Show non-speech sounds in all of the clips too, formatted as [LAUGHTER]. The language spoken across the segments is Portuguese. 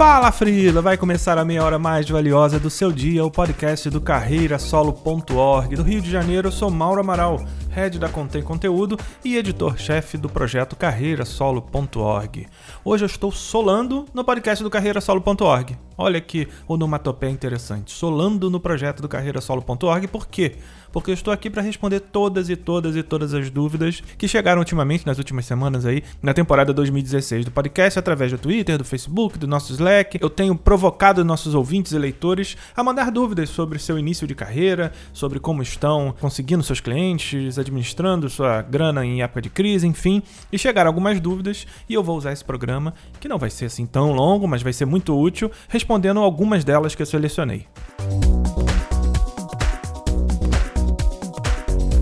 Fala Frila, vai começar a meia hora mais valiosa do seu dia, o podcast do carreirasolo.org. Do Rio de Janeiro, eu sou Mauro Amaral, head da Contém Conteúdo e editor-chefe do projeto carreirasolo.org. Hoje eu estou solando no podcast do carreirasolo.org. Olha que onomatopeia interessante. Solando no projeto do carreirasolo.org, por quê? Porque eu estou aqui para responder todas e todas e todas as dúvidas que chegaram ultimamente, nas últimas semanas aí, na temporada 2016 do podcast, através do Twitter, do Facebook, do nosso Slack. Eu tenho provocado nossos ouvintes e leitores a mandar dúvidas sobre seu início de carreira, sobre como estão conseguindo seus clientes, administrando sua grana em época de crise, enfim. E chegaram algumas dúvidas e eu vou usar esse programa, que não vai ser assim tão longo, mas vai ser muito útil, respondendo algumas delas que eu selecionei.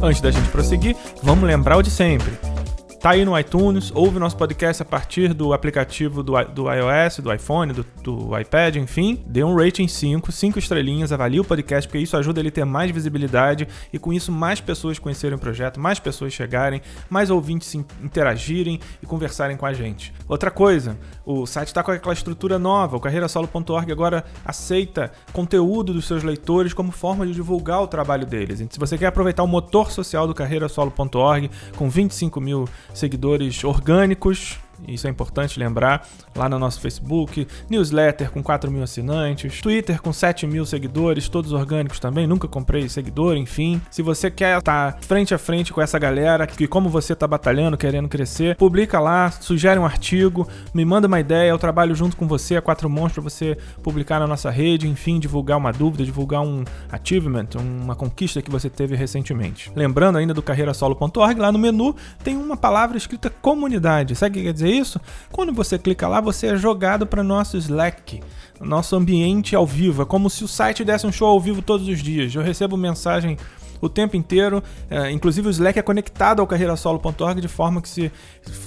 Antes da gente prosseguir, vamos lembrar o de sempre. Tá aí no iTunes, ouve nosso podcast a partir do aplicativo do, do iOS, do iPhone, do, do iPad, enfim. Dê um rating 5, 5 estrelinhas, avalie o podcast, porque isso ajuda ele a ter mais visibilidade e com isso mais pessoas conhecerem o projeto, mais pessoas chegarem, mais ouvintes interagirem e conversarem com a gente. Outra coisa, o site está com aquela estrutura nova, o carreirasolo.org agora aceita conteúdo dos seus leitores como forma de divulgar o trabalho deles. Então, se você quer aproveitar o motor social do carreirasolo.org com 25 mil seguidores orgânicos isso é importante lembrar, lá no nosso Facebook, newsletter com 4 mil assinantes, Twitter com 7 mil seguidores, todos orgânicos também, nunca comprei seguidor, enfim. Se você quer estar tá frente a frente com essa galera, que como você está batalhando, querendo crescer, publica lá, sugere um artigo, me manda uma ideia, eu trabalho junto com você a quatro mãos para você publicar na nossa rede, enfim, divulgar uma dúvida, divulgar um achievement, uma conquista que você teve recentemente. Lembrando ainda do carreirasolo.org, lá no menu tem uma palavra escrita comunidade. Sabe o que quer dizer isso? Quando você clica lá, você é jogado para nosso Slack, nosso ambiente ao vivo. É como se o site desse um show ao vivo todos os dias. Eu recebo mensagem o tempo inteiro. É, inclusive o Slack é conectado ao carreirasolo.org de forma que se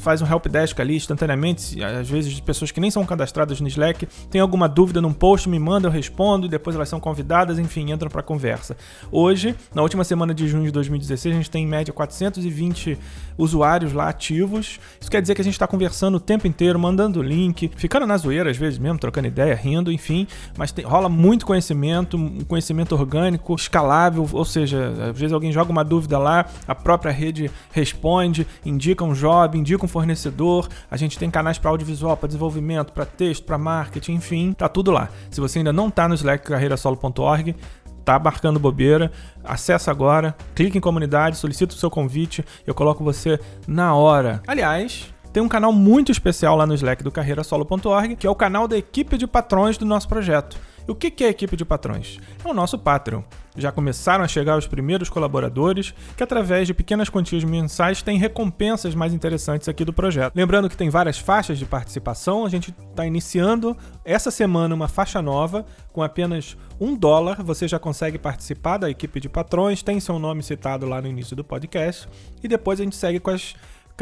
faz um helpdesk ali instantaneamente. Às vezes pessoas que nem são cadastradas no Slack têm alguma dúvida num post, me mandam, eu respondo, e depois elas são convidadas, enfim, entram para conversa. Hoje, na última semana de junho de 2016, a gente tem em média 420 usuários lá ativos. Isso quer dizer que a gente está conversando o tempo inteiro, mandando link, ficando na zoeira às vezes mesmo, trocando ideia, rindo, enfim. Mas tem, rola muito conhecimento, um conhecimento orgânico, escalável, ou seja, às vezes alguém joga uma dúvida lá, a própria rede responde, indica um job, indica um fornecedor. A gente tem canais para audiovisual, para desenvolvimento, para texto, para marketing, enfim, tá tudo lá. Se você ainda não tá no Slack carreirasolo.org, tá marcando bobeira, acessa agora, clique em comunidade, solicita o seu convite, eu coloco você na hora. Aliás, tem um canal muito especial lá no Slack do carreirasolo.org, que é o canal da equipe de patrões do nosso projeto. E o que é a equipe de patrões? É o nosso Patreon. Já começaram a chegar os primeiros colaboradores que, através de pequenas quantias mensais, têm recompensas mais interessantes aqui do projeto. Lembrando que tem várias faixas de participação, a gente está iniciando essa semana uma faixa nova com apenas um dólar. Você já consegue participar da equipe de patrões, tem seu nome citado lá no início do podcast e depois a gente segue com as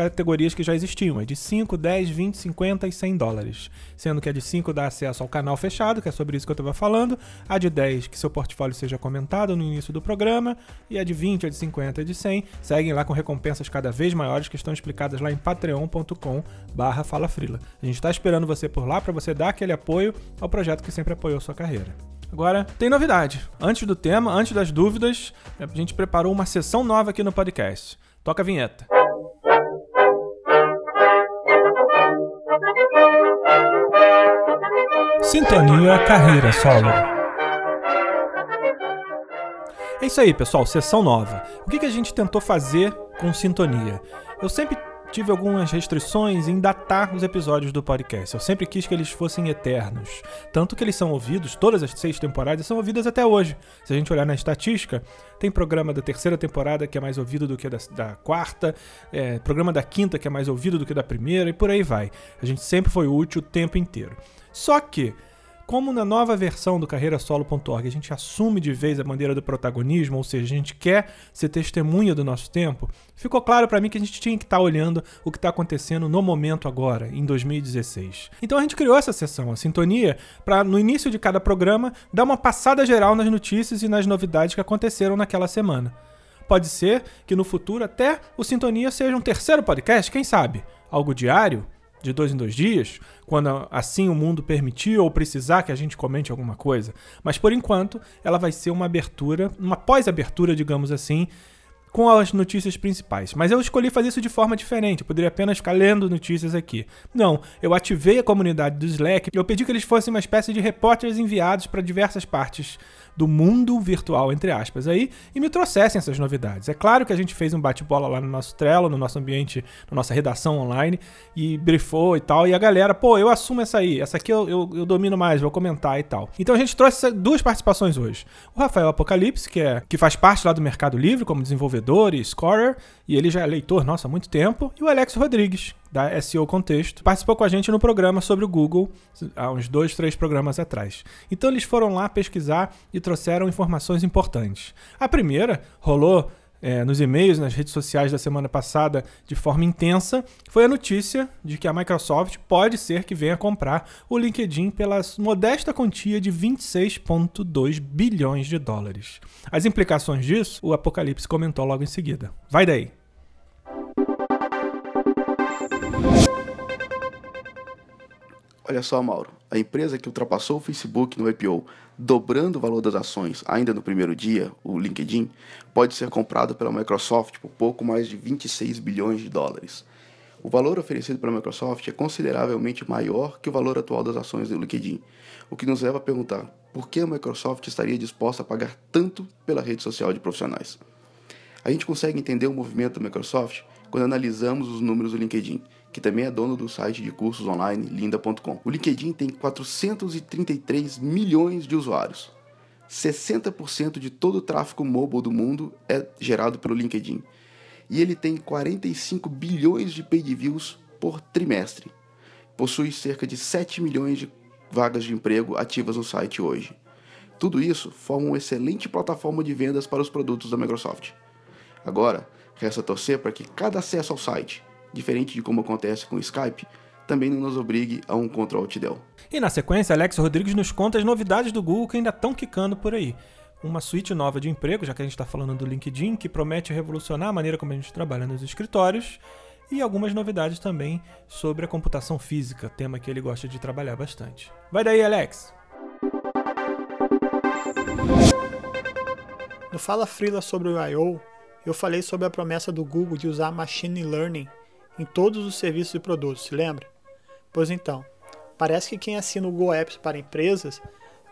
categorias que já existiam, é de 5, 10, 20, 50 e 100 dólares. Sendo que a de 5 dá acesso ao canal fechado, que é sobre isso que eu estava falando, a de 10 que seu portfólio seja comentado no início do programa, e a de 20, a de 50 e a de 100 seguem lá com recompensas cada vez maiores que estão explicadas lá em patreon.com barra falafrila. A gente está esperando você por lá para você dar aquele apoio ao projeto que sempre apoiou sua carreira. Agora, tem novidade. Antes do tema, antes das dúvidas, a gente preparou uma sessão nova aqui no podcast. Toca a vinheta. Sintonia Carreira Solo. É isso aí, pessoal, sessão nova. O que, a gente tentou fazer com Sintonia? Eu sempre tive algumas restrições em datar os episódios do podcast. Eu sempre quis que eles fossem eternos. Tanto que eles são ouvidos, todas as seis temporadas são ouvidas até hoje. Se a gente olhar na estatística, tem programa da terceira temporada que é mais ouvido do que da, da quarta, é, programa da quinta que é mais ouvido do que da primeira, e por aí vai. A gente sempre foi útil o tempo inteiro. Só que como na nova versão do carreirasolo.org a gente assume de vez a bandeira do protagonismo, ou seja, a gente quer ser testemunha do nosso tempo, ficou claro para mim que a gente tinha que estar tá olhando o que está acontecendo no momento agora, em 2016. Então a gente criou essa sessão, a Sintonia, para no início de cada programa dar uma passada geral nas notícias e nas novidades que aconteceram naquela semana. Pode ser que no futuro até o Sintonia seja um terceiro podcast, quem sabe? Algo diário? De dois em dois dias, quando assim o mundo permitir ou precisar que a gente comente alguma coisa. Mas por enquanto, ela vai ser uma abertura, uma pós-abertura, digamos assim, com as notícias principais. Mas eu escolhi fazer isso de forma diferente. Eu poderia apenas ficar lendo notícias aqui. Não, eu ativei a comunidade do Slack e eu pedi que eles fossem uma espécie de repórteres enviados para diversas partes do mundo virtual, entre aspas, aí, e me trouxessem essas novidades. É claro que a gente fez um bate-bola lá no nosso Trello, no nosso ambiente, na nossa redação online, e brifou e tal, e a galera, pô, eu assumo essa aí, essa aqui eu, eu, eu domino mais, vou comentar e tal. Então a gente trouxe duas participações hoje. O Rafael Apocalipse, que, é, que faz parte lá do Mercado Livre como desenvolvedor e scorer, e ele já é leitor, nossa, há muito tempo, e o Alex Rodrigues, da SEO Contexto, participou com a gente no programa sobre o Google, há uns dois, três programas atrás. Então eles foram lá pesquisar e trouxeram informações importantes. A primeira rolou é, nos e-mails, nas redes sociais da semana passada de forma intensa, foi a notícia de que a Microsoft pode ser que venha comprar o LinkedIn pela modesta quantia de 26,2 bilhões de dólares. As implicações disso, o Apocalipse comentou logo em seguida. Vai daí! Olha só, Mauro, a empresa que ultrapassou o Facebook no IPO, dobrando o valor das ações ainda no primeiro dia, o LinkedIn, pode ser comprada pela Microsoft por pouco mais de 26 bilhões de dólares. O valor oferecido pela Microsoft é consideravelmente maior que o valor atual das ações do LinkedIn, o que nos leva a perguntar por que a Microsoft estaria disposta a pagar tanto pela rede social de profissionais. A gente consegue entender o movimento da Microsoft quando analisamos os números do LinkedIn que também é dono do site de cursos online linda.com. O LinkedIn tem 433 milhões de usuários. 60% de todo o tráfego mobile do mundo é gerado pelo LinkedIn. E ele tem 45 bilhões de paid views por trimestre. Possui cerca de 7 milhões de vagas de emprego ativas no site hoje. Tudo isso forma uma excelente plataforma de vendas para os produtos da Microsoft. Agora, resta torcer para que cada acesso ao site diferente de como acontece com o Skype, também não nos obrigue a um Ctrl Alt Del. E na sequência, Alex Rodrigues nos conta as novidades do Google que ainda estão quicando por aí. Uma suíte nova de emprego, já que a gente está falando do LinkedIn, que promete revolucionar a maneira como a gente trabalha nos escritórios, e algumas novidades também sobre a computação física, tema que ele gosta de trabalhar bastante. Vai daí, Alex! No Fala Frila sobre o I.O., eu falei sobre a promessa do Google de usar Machine Learning em todos os serviços e produtos, se lembra? Pois então, parece que quem assina o Google Apps para empresas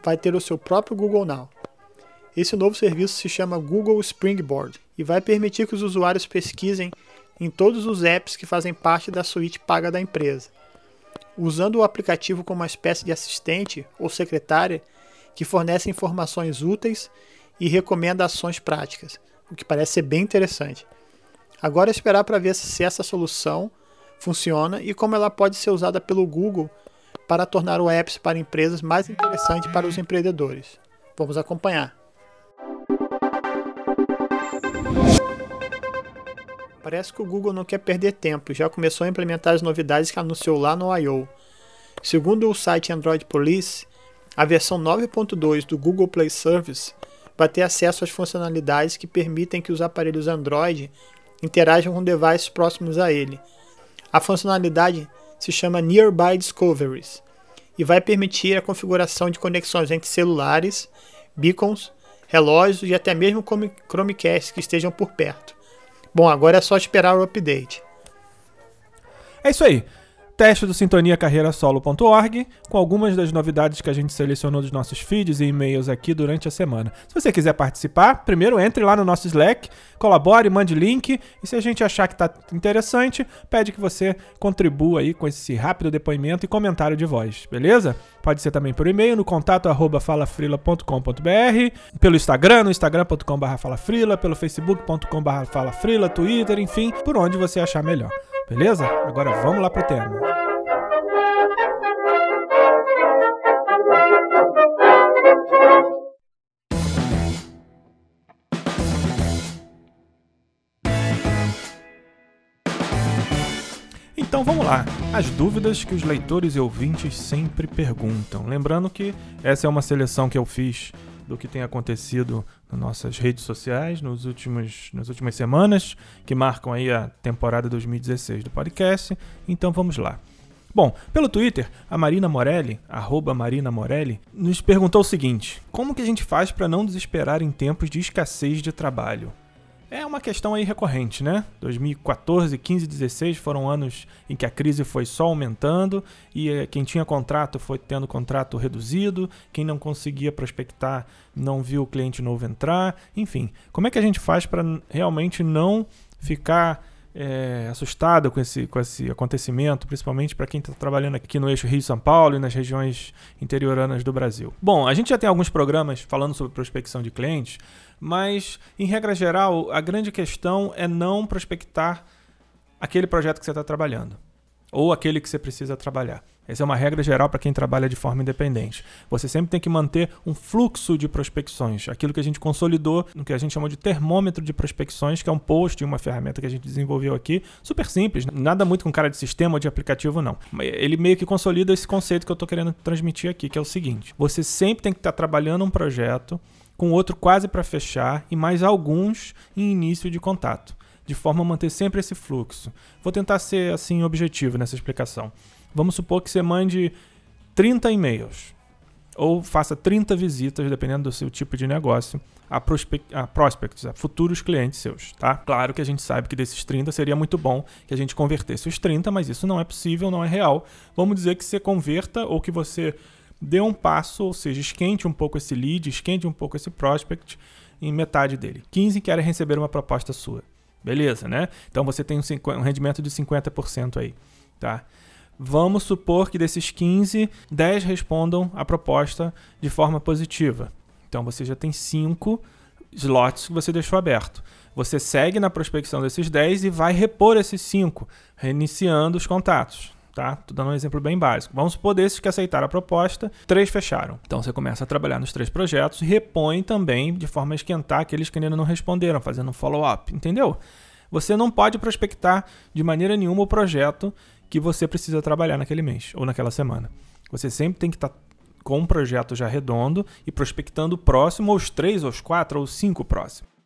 vai ter o seu próprio Google Now. Esse novo serviço se chama Google Springboard e vai permitir que os usuários pesquisem em todos os apps que fazem parte da suíte paga da empresa, usando o aplicativo como uma espécie de assistente ou secretária que fornece informações úteis e recomenda ações práticas, o que parece ser bem interessante. Agora é esperar para ver se essa solução funciona e como ela pode ser usada pelo Google para tornar o apps para empresas mais interessante para os empreendedores. Vamos acompanhar. Parece que o Google não quer perder tempo e já começou a implementar as novidades que anunciou lá no I.O. Segundo o site Android Police, a versão 9.2 do Google Play Service vai ter acesso às funcionalidades que permitem que os aparelhos Android interajam com devices próximos a ele. A funcionalidade se chama Nearby Discoveries e vai permitir a configuração de conexões entre celulares, beacons, relógios e até mesmo Chromecast que estejam por perto. Bom, agora é só esperar o update. É isso aí. Teste do sintoniacarreirasolo.org com algumas das novidades que a gente selecionou dos nossos feeds e e-mails aqui durante a semana. Se você quiser participar, primeiro entre lá no nosso Slack, colabore, mande link e se a gente achar que está interessante, pede que você contribua aí com esse rápido depoimento e comentário de voz, beleza? Pode ser também por e-mail no contato arroba falafrila.com.br, pelo Instagram, no instagram.com.br falafrila, pelo facebook.com.br falafrila, Twitter, enfim, por onde você achar melhor. Beleza? Agora vamos lá pro tema. Então vamos lá, as dúvidas que os leitores e ouvintes sempre perguntam. Lembrando que essa é uma seleção que eu fiz do que tem acontecido nas nossas redes sociais nos últimos, nas últimas semanas, que marcam aí a temporada 2016 do podcast. Então vamos lá. Bom, pelo Twitter, a Marina Morelli, arroba Marina Morelli, nos perguntou o seguinte: como que a gente faz para não desesperar em tempos de escassez de trabalho? É uma questão aí recorrente, né? 2014, 15, 16 foram anos em que a crise foi só aumentando e eh, quem tinha contrato foi tendo contrato reduzido, quem não conseguia prospectar não viu o cliente novo entrar, enfim. Como é que a gente faz para realmente não ficar é, assustado com esse, com esse acontecimento, principalmente para quem está trabalhando aqui no eixo Rio-São Paulo e nas regiões interioranas do Brasil. Bom, a gente já tem alguns programas falando sobre prospecção de clientes, mas, em regra geral, a grande questão é não prospectar aquele projeto que você está trabalhando ou aquele que você precisa trabalhar. Essa é uma regra geral para quem trabalha de forma independente. Você sempre tem que manter um fluxo de prospecções, aquilo que a gente consolidou no que a gente chamou de termômetro de prospecções, que é um post, uma ferramenta que a gente desenvolveu aqui, super simples, nada muito com cara de sistema ou de aplicativo não. Ele meio que consolida esse conceito que eu estou querendo transmitir aqui, que é o seguinte: você sempre tem que estar tá trabalhando um projeto com outro quase para fechar e mais alguns em início de contato, de forma a manter sempre esse fluxo. Vou tentar ser assim objetivo nessa explicação. Vamos supor que você mande 30 e-mails ou faça 30 visitas, dependendo do seu tipo de negócio, a, a prospects, a futuros clientes seus, tá? Claro que a gente sabe que desses 30 seria muito bom que a gente convertesse os 30, mas isso não é possível, não é real. Vamos dizer que você converta ou que você dê um passo, ou seja, esquente um pouco esse lead, esquente um pouco esse prospect em metade dele. 15 querem receber uma proposta sua. Beleza, né? Então você tem um, rendimento de 50% aí, tá? Vamos supor que desses 15, 10 respondam a proposta de forma positiva. Então você já tem 5 slots que você deixou aberto. Você segue na prospecção desses 10 e vai repor esses 5, reiniciando os contatos tá? Tô dando um exemplo bem básico. Vamos supor desses que aceitaram a proposta, três fecharam. Então você começa a trabalhar nos três projetos e repõe também de forma a esquentar aqueles que ainda não responderam, fazendo um follow-up, entendeu? Você não pode prospectar de maneira nenhuma o projeto que você precisa trabalhar naquele mês ou naquela semana. Você sempre tem que estar tá com um projeto já redondo e prospectando o próximo, ou os três, ou os quatro, ou os cinco próximos.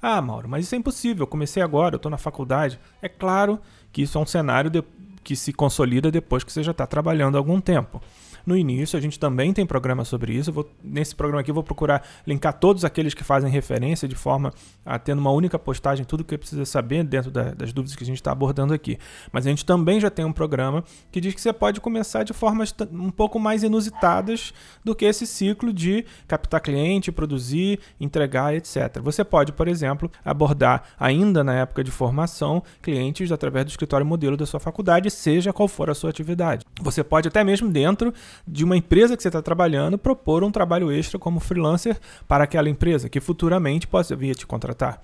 Ah, Mauro, mas isso é impossível. Eu comecei agora, eu estou na faculdade. É claro que isso é um cenário de, que se consolida depois que você já está trabalhando há algum tempo. No início, a gente também tem programa sobre isso. Vou, nesse programa aqui, eu vou procurar linkar todos aqueles que fazem referência de forma a ter uma única postagem tudo que precisa saber dentro da, das dúvidas que a gente está abordando aqui. Mas a gente também já tem um programa que diz que você pode começar de formas um pouco mais inusitadas do que esse ciclo de captar cliente, produzir, entregar, etc. Você pode, por exemplo, abordar ainda na época de formação clientes através do escritório modelo da sua faculdade, seja qual for a sua atividade. Você pode até mesmo dentro de uma empresa que você está trabalhando propor um trabalho extra como freelancer para aquela empresa que futuramente possa vir a te contratar.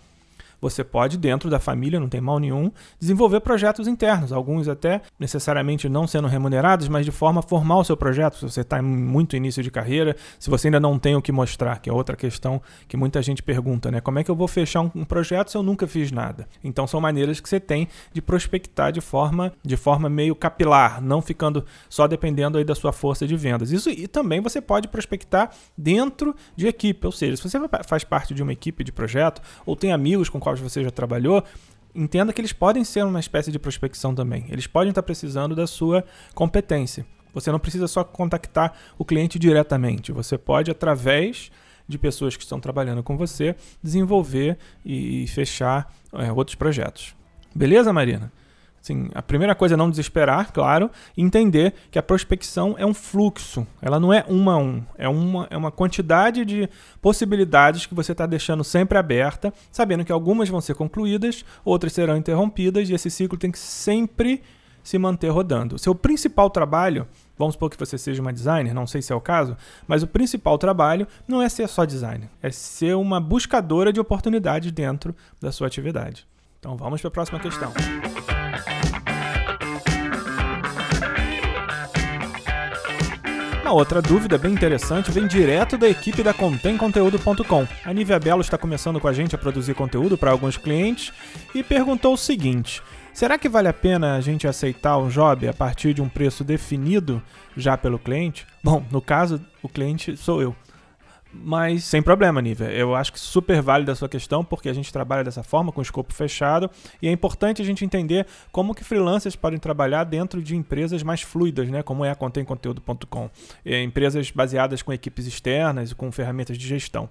Você pode, dentro da família, não tem mal nenhum, desenvolver projetos internos, alguns até necessariamente não sendo remunerados, mas de forma a formar o seu projeto. Se você está muito início de carreira, se você ainda não tem o que mostrar, que é outra questão que muita gente pergunta, né? Como é que eu vou fechar um, um projeto se eu nunca fiz nada? Então são maneiras que você tem de prospectar de forma, de forma meio capilar, não ficando só dependendo aí da sua força de vendas. Isso e também você pode prospectar dentro de equipe, ou seja, se você faz parte de uma equipe de projeto ou tem amigos com quais você já trabalhou, entenda que eles podem ser uma espécie de prospecção também. Eles podem estar precisando da sua competência. Você não precisa só contactar o cliente diretamente. Você pode, através de pessoas que estão trabalhando com você, desenvolver e fechar é, outros projetos. Beleza, Marina? Assim, a primeira coisa é não desesperar, claro, e entender que a prospecção é um fluxo. Ela não é uma a um. É uma, é uma quantidade de possibilidades que você está deixando sempre aberta, sabendo que algumas vão ser concluídas, outras serão interrompidas, e esse ciclo tem que sempre se manter rodando. Seu principal trabalho, vamos supor que você seja uma designer, não sei se é o caso, mas o principal trabalho não é ser só designer, é ser uma buscadora de oportunidades dentro da sua atividade. Então vamos para a próxima questão. Uma outra dúvida bem interessante vem direto da equipe da contemconteúdo.com. A Nívia Belo está começando com a gente a produzir conteúdo para alguns clientes e perguntou o seguinte: Será que vale a pena a gente aceitar um job a partir de um preço definido já pelo cliente? Bom, no caso, o cliente sou eu. Mas sem problema, Nívia. Eu acho que super válida a sua questão, porque a gente trabalha dessa forma, com escopo fechado, e é importante a gente entender como que freelancers podem trabalhar dentro de empresas mais fluidas, né? Como é a contemconteúdo.com. É, empresas baseadas com equipes externas e com ferramentas de gestão.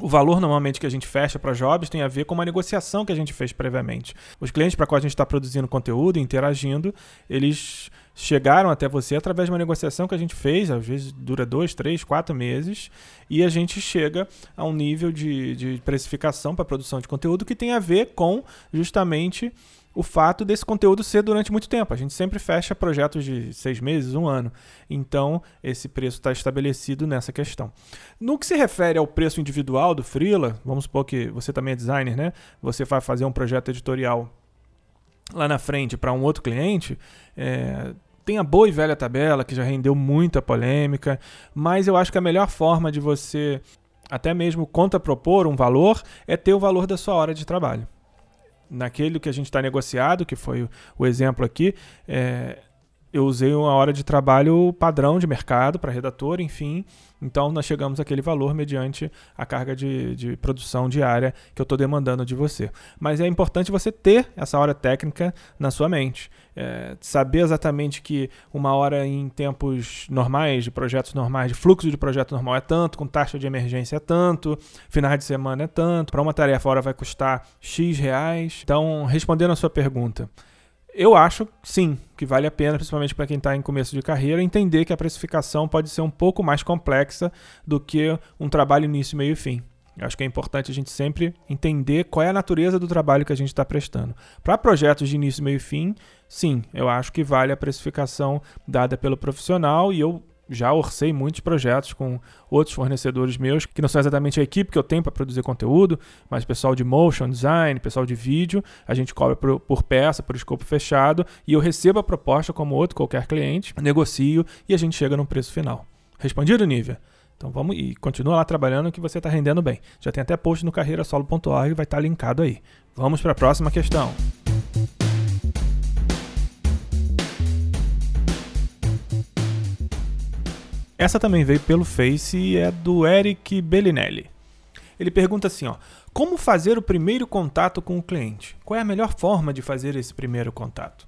O valor normalmente que a gente fecha para jobs tem a ver com uma negociação que a gente fez previamente. Os clientes para qual a gente está produzindo conteúdo interagindo, eles chegaram até você através de uma negociação que a gente fez, às vezes dura dois, três, quatro meses, e a gente chega a um nível de, de precificação para produção de conteúdo que tem a ver com justamente o fato desse conteúdo ser durante muito tempo. A gente sempre fecha projetos de seis meses, um ano. Então, esse preço está estabelecido nessa questão. No que se refere ao preço individual do Freela, vamos supor que você também é designer, né? Você vai fazer um projeto editorial lá na frente para um outro cliente. É, tem a boa e velha tabela que já rendeu muita polêmica, mas eu acho que a melhor forma de você até mesmo contrapropor um valor é ter o valor da sua hora de trabalho. Naquele que a gente está negociado, que foi o exemplo aqui, é, eu usei uma hora de trabalho padrão de mercado para redator, enfim. Então nós chegamos àquele valor mediante a carga de, de produção diária que eu estou demandando de você. Mas é importante você ter essa hora técnica na sua mente. É, saber exatamente que uma hora em tempos normais, de projetos normais, de fluxo de projeto normal é tanto, com taxa de emergência é tanto, finais de semana é tanto, para uma tarefa a hora vai custar X reais. Então, respondendo a sua pergunta, eu acho, sim, que vale a pena, principalmente para quem está em começo de carreira, entender que a precificação pode ser um pouco mais complexa do que um trabalho início, meio e fim. Eu acho que é importante a gente sempre entender qual é a natureza do trabalho que a gente está prestando. Para projetos de início, meio e fim, sim, eu acho que vale a precificação dada pelo profissional e eu já orcei muitos projetos com outros fornecedores meus, que não são exatamente a equipe que eu tenho para produzir conteúdo, mas pessoal de motion design, pessoal de vídeo, a gente cobra por, por, peça, por escopo fechado, e eu recebo a proposta como outro qualquer cliente, negocio e a gente chega no preço final. Respondido, Nívia? Então vamos e continua lá trabalhando que você está rendendo bem. Já tem até post no carreirasolo.org, vai estar tá linkado aí. Vamos para a próxima questão. Essa também veio pelo Face e é do Eric Bellinelli. Ele pergunta assim, ó: Como fazer o primeiro contato com o cliente? Qual é a melhor forma de fazer esse primeiro contato?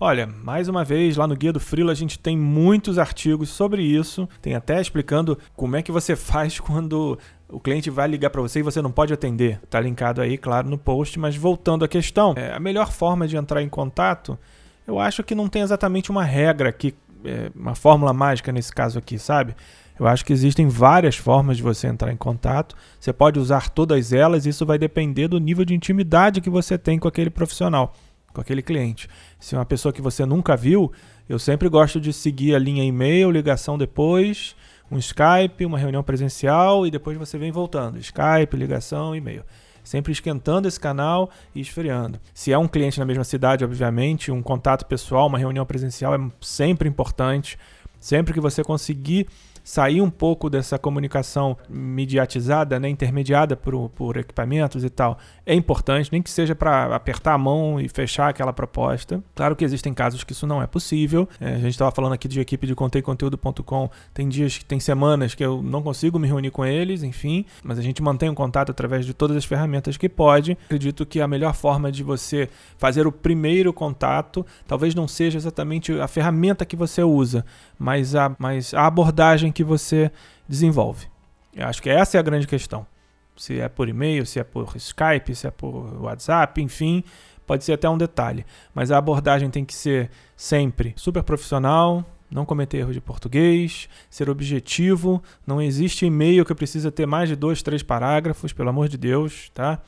Olha, mais uma vez, lá no Guia do Freela a gente tem muitos artigos sobre isso. Tem até explicando como é que você [LAUGHS] faz quando o cliente vai ligar para você e você não pode atender. Tá linkado aí, claro, no post. Mas voltando à questão, é, a melhor forma de entrar em contato, eu acho que não tem exatamente uma regra aqui é, uma fórmula mágica nesse caso aqui, sabe? Eu acho que existem várias formas de você entrar em contato. Você pode usar todas elas, isso vai depender do nível de intimidade que você tem com aquele profissional, com aquele cliente. Se é uma pessoa que você nunca viu, eu sempre gosto de seguir a linha e-mail, ligação depois, um Skype, uma reunião presencial e depois você vem voltando. Skype, ligação, e-mail sempre esquentando esse canal e esfriando. Se é um cliente na mesma cidade, obviamente, um contato pessoal, uma reunião presencial é sempre importante. Sempre que você conseguir sair um pouco dessa comunicação mediatizada, né, intermediada por, por equipamentos e tal, é importante, nem que seja para apertar a mão e fechar aquela proposta. Claro que existem casos que isso não é possível. É, a gente estava falando aqui de equipe de conteiconteúdo.com, tem dias, tem semanas que eu não consigo me reunir com eles, enfim, mas a gente mantém um contato através de todas as ferramentas que pode. Acredito que a melhor forma de você fazer o primeiro contato talvez não seja exatamente a ferramenta que você usa, mas a, mas a abordagem que você desenvolve. Eu acho que essa é a grande questão. Se é por e-mail, se é por Skype, se é por WhatsApp, enfim, pode ser até um detalhe, mas a abordagem tem que ser sempre super profissional, não cometer erros de português, ser objetivo. Não existe e-mail que precisa ter mais de dois, três parágrafos, pelo amor de Deus, tá?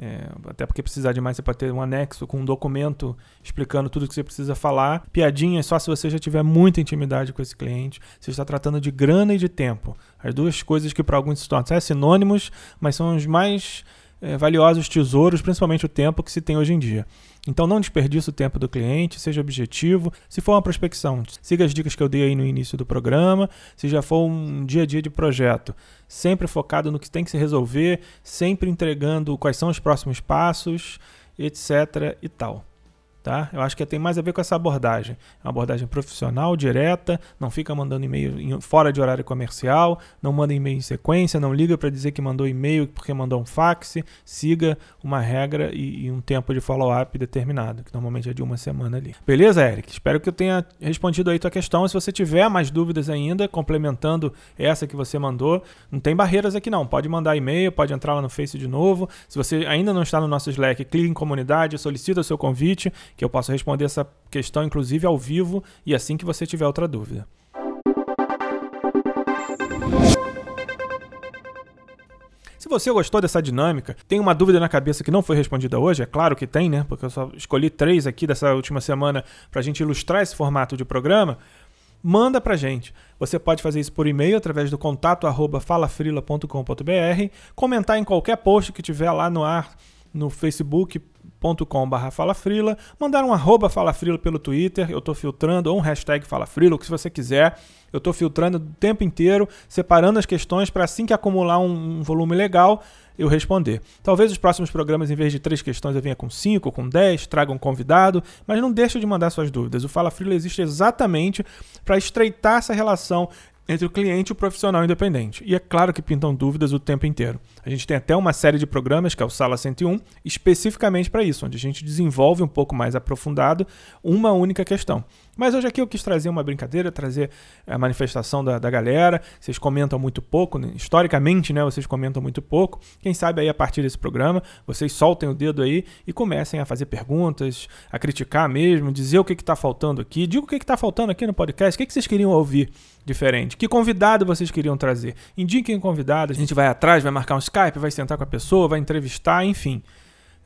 É, até porque precisar de mais, pode ter um anexo com um documento explicando tudo que você precisa falar. Piadinha só se você já tiver muita intimidade com esse cliente. Você está tratando de grana e de tempo. As duas coisas que para alguns se tornam sinônimos, mas são os mais é, valiosos tesouros, principalmente o tempo que se tem hoje em dia. Então não desperdice o tempo do cliente, seja objetivo. Se for uma prospecção, siga as dicas que eu dei aí no início do programa. Se já for um dia a dia de projeto, sempre focado no que tem que se resolver, sempre entregando quais são os próximos passos, etc. e tal. Tá? Eu acho que tem mais a ver com essa abordagem. Uma abordagem profissional, direta, não fica mandando e-mail fora de horário comercial, não manda e-mail em sequência, não liga para dizer que mandou e-mail porque mandou um fax, siga uma regra e, e um tempo de follow-up determinado, que normalmente é de uma semana ali. Beleza, Eric? Espero que eu tenha respondido aí tua questão. Se você tiver mais dúvidas ainda, complementando essa que você mandou, não tem barreiras aqui não. Pode mandar e-mail, pode entrar lá no Face de novo. Se você ainda não está no nosso Slack, clique em comunidade, solicita o seu convite que eu posso responder essa questão, inclusive ao vivo, e assim que você tiver outra dúvida. Se você gostou dessa dinâmica, tem uma dúvida na cabeça que não foi respondida hoje, é claro que tem, né? Porque eu só escolhi três aqui dessa última semana para a gente ilustrar esse formato de programa. Manda pra gente. Você pode fazer isso por e-mail através do contato arroba falafrila.com.br, comentar em qualquer post que tiver lá no ar no facebook.com.br falafrila, mandar um arroba falafrila pelo Twitter, eu estou filtrando, ou um hashtag falafrila, o que você quiser. Eu estou filtrando o tempo inteiro, separando as questões para assim que acumular um, um volume legal, eu responder. Talvez os próximos programas, em vez de três questões, eu venha com cinco, com dez, traga um convidado, mas não deixe de mandar suas dúvidas. O Fala Frila existe exatamente para estreitar essa relação entre o cliente e o profissional independente. E é claro que pintam dúvidas o tempo inteiro. A gente tem até uma série de programas, que é o Sala 101, especificamente para isso, onde a gente desenvolve um pouco mais aprofundado uma única questão. Mas hoje aqui eu quis trazer uma brincadeira, trazer a manifestação da, da galera. Vocês comentam muito pouco, né? historicamente, né? Vocês comentam muito pouco. Quem sabe aí a partir desse programa vocês soltem o dedo aí e comecem a fazer perguntas, a criticar mesmo, dizer o que está faltando aqui. Diga o que está faltando aqui no podcast, o que, que vocês queriam ouvir diferente. Que convidado vocês queriam trazer? Indiquem convidado, a gente vai atrás, vai marcar um Skype, vai sentar com a pessoa, vai entrevistar, enfim.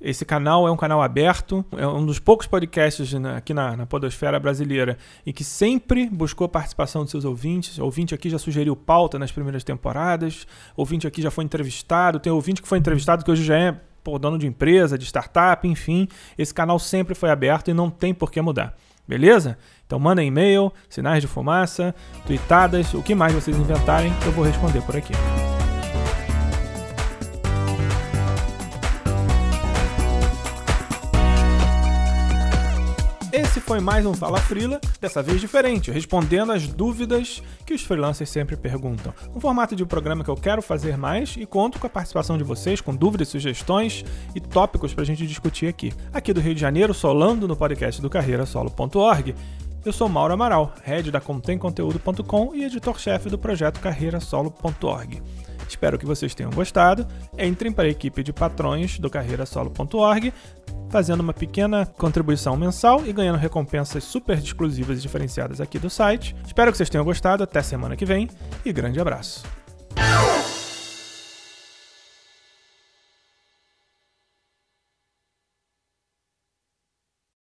Esse canal é um canal aberto, é um dos poucos podcasts aqui na, na Podosfera brasileira e que sempre buscou a participação dos seus ouvintes. O ouvinte aqui já sugeriu pauta nas primeiras temporadas, o ouvinte aqui já foi entrevistado, tem ouvinte que foi entrevistado que hoje já é pô, dono de empresa, de startup, enfim. Esse canal sempre foi aberto e não tem por que mudar. Beleza? Então manda e-mail, sinais de fumaça, tweetadas, o que mais vocês inventarem, eu vou responder por aqui. Foi mais um Fala Frila, dessa vez diferente, respondendo as dúvidas que os freelancers sempre perguntam. Um formato de programa que eu quero fazer mais e conto com a participação de vocês com dúvidas, sugestões e tópicos para a gente discutir aqui. Aqui do Rio de Janeiro, solando no podcast do carreirasolo.org. Eu sou Mauro Amaral, head da contemconteúdo.com e editor-chefe do projeto carreirasolo.org. Espero que vocês tenham gostado. Entrem para a equipe de patrões do carreirasolo.org fazendo uma pequena contribuição mensal e ganhando recompensas super exclusivas e diferenciadas aqui do site. Espero que vocês tenham gostado. Até semana que vem e grande abraço.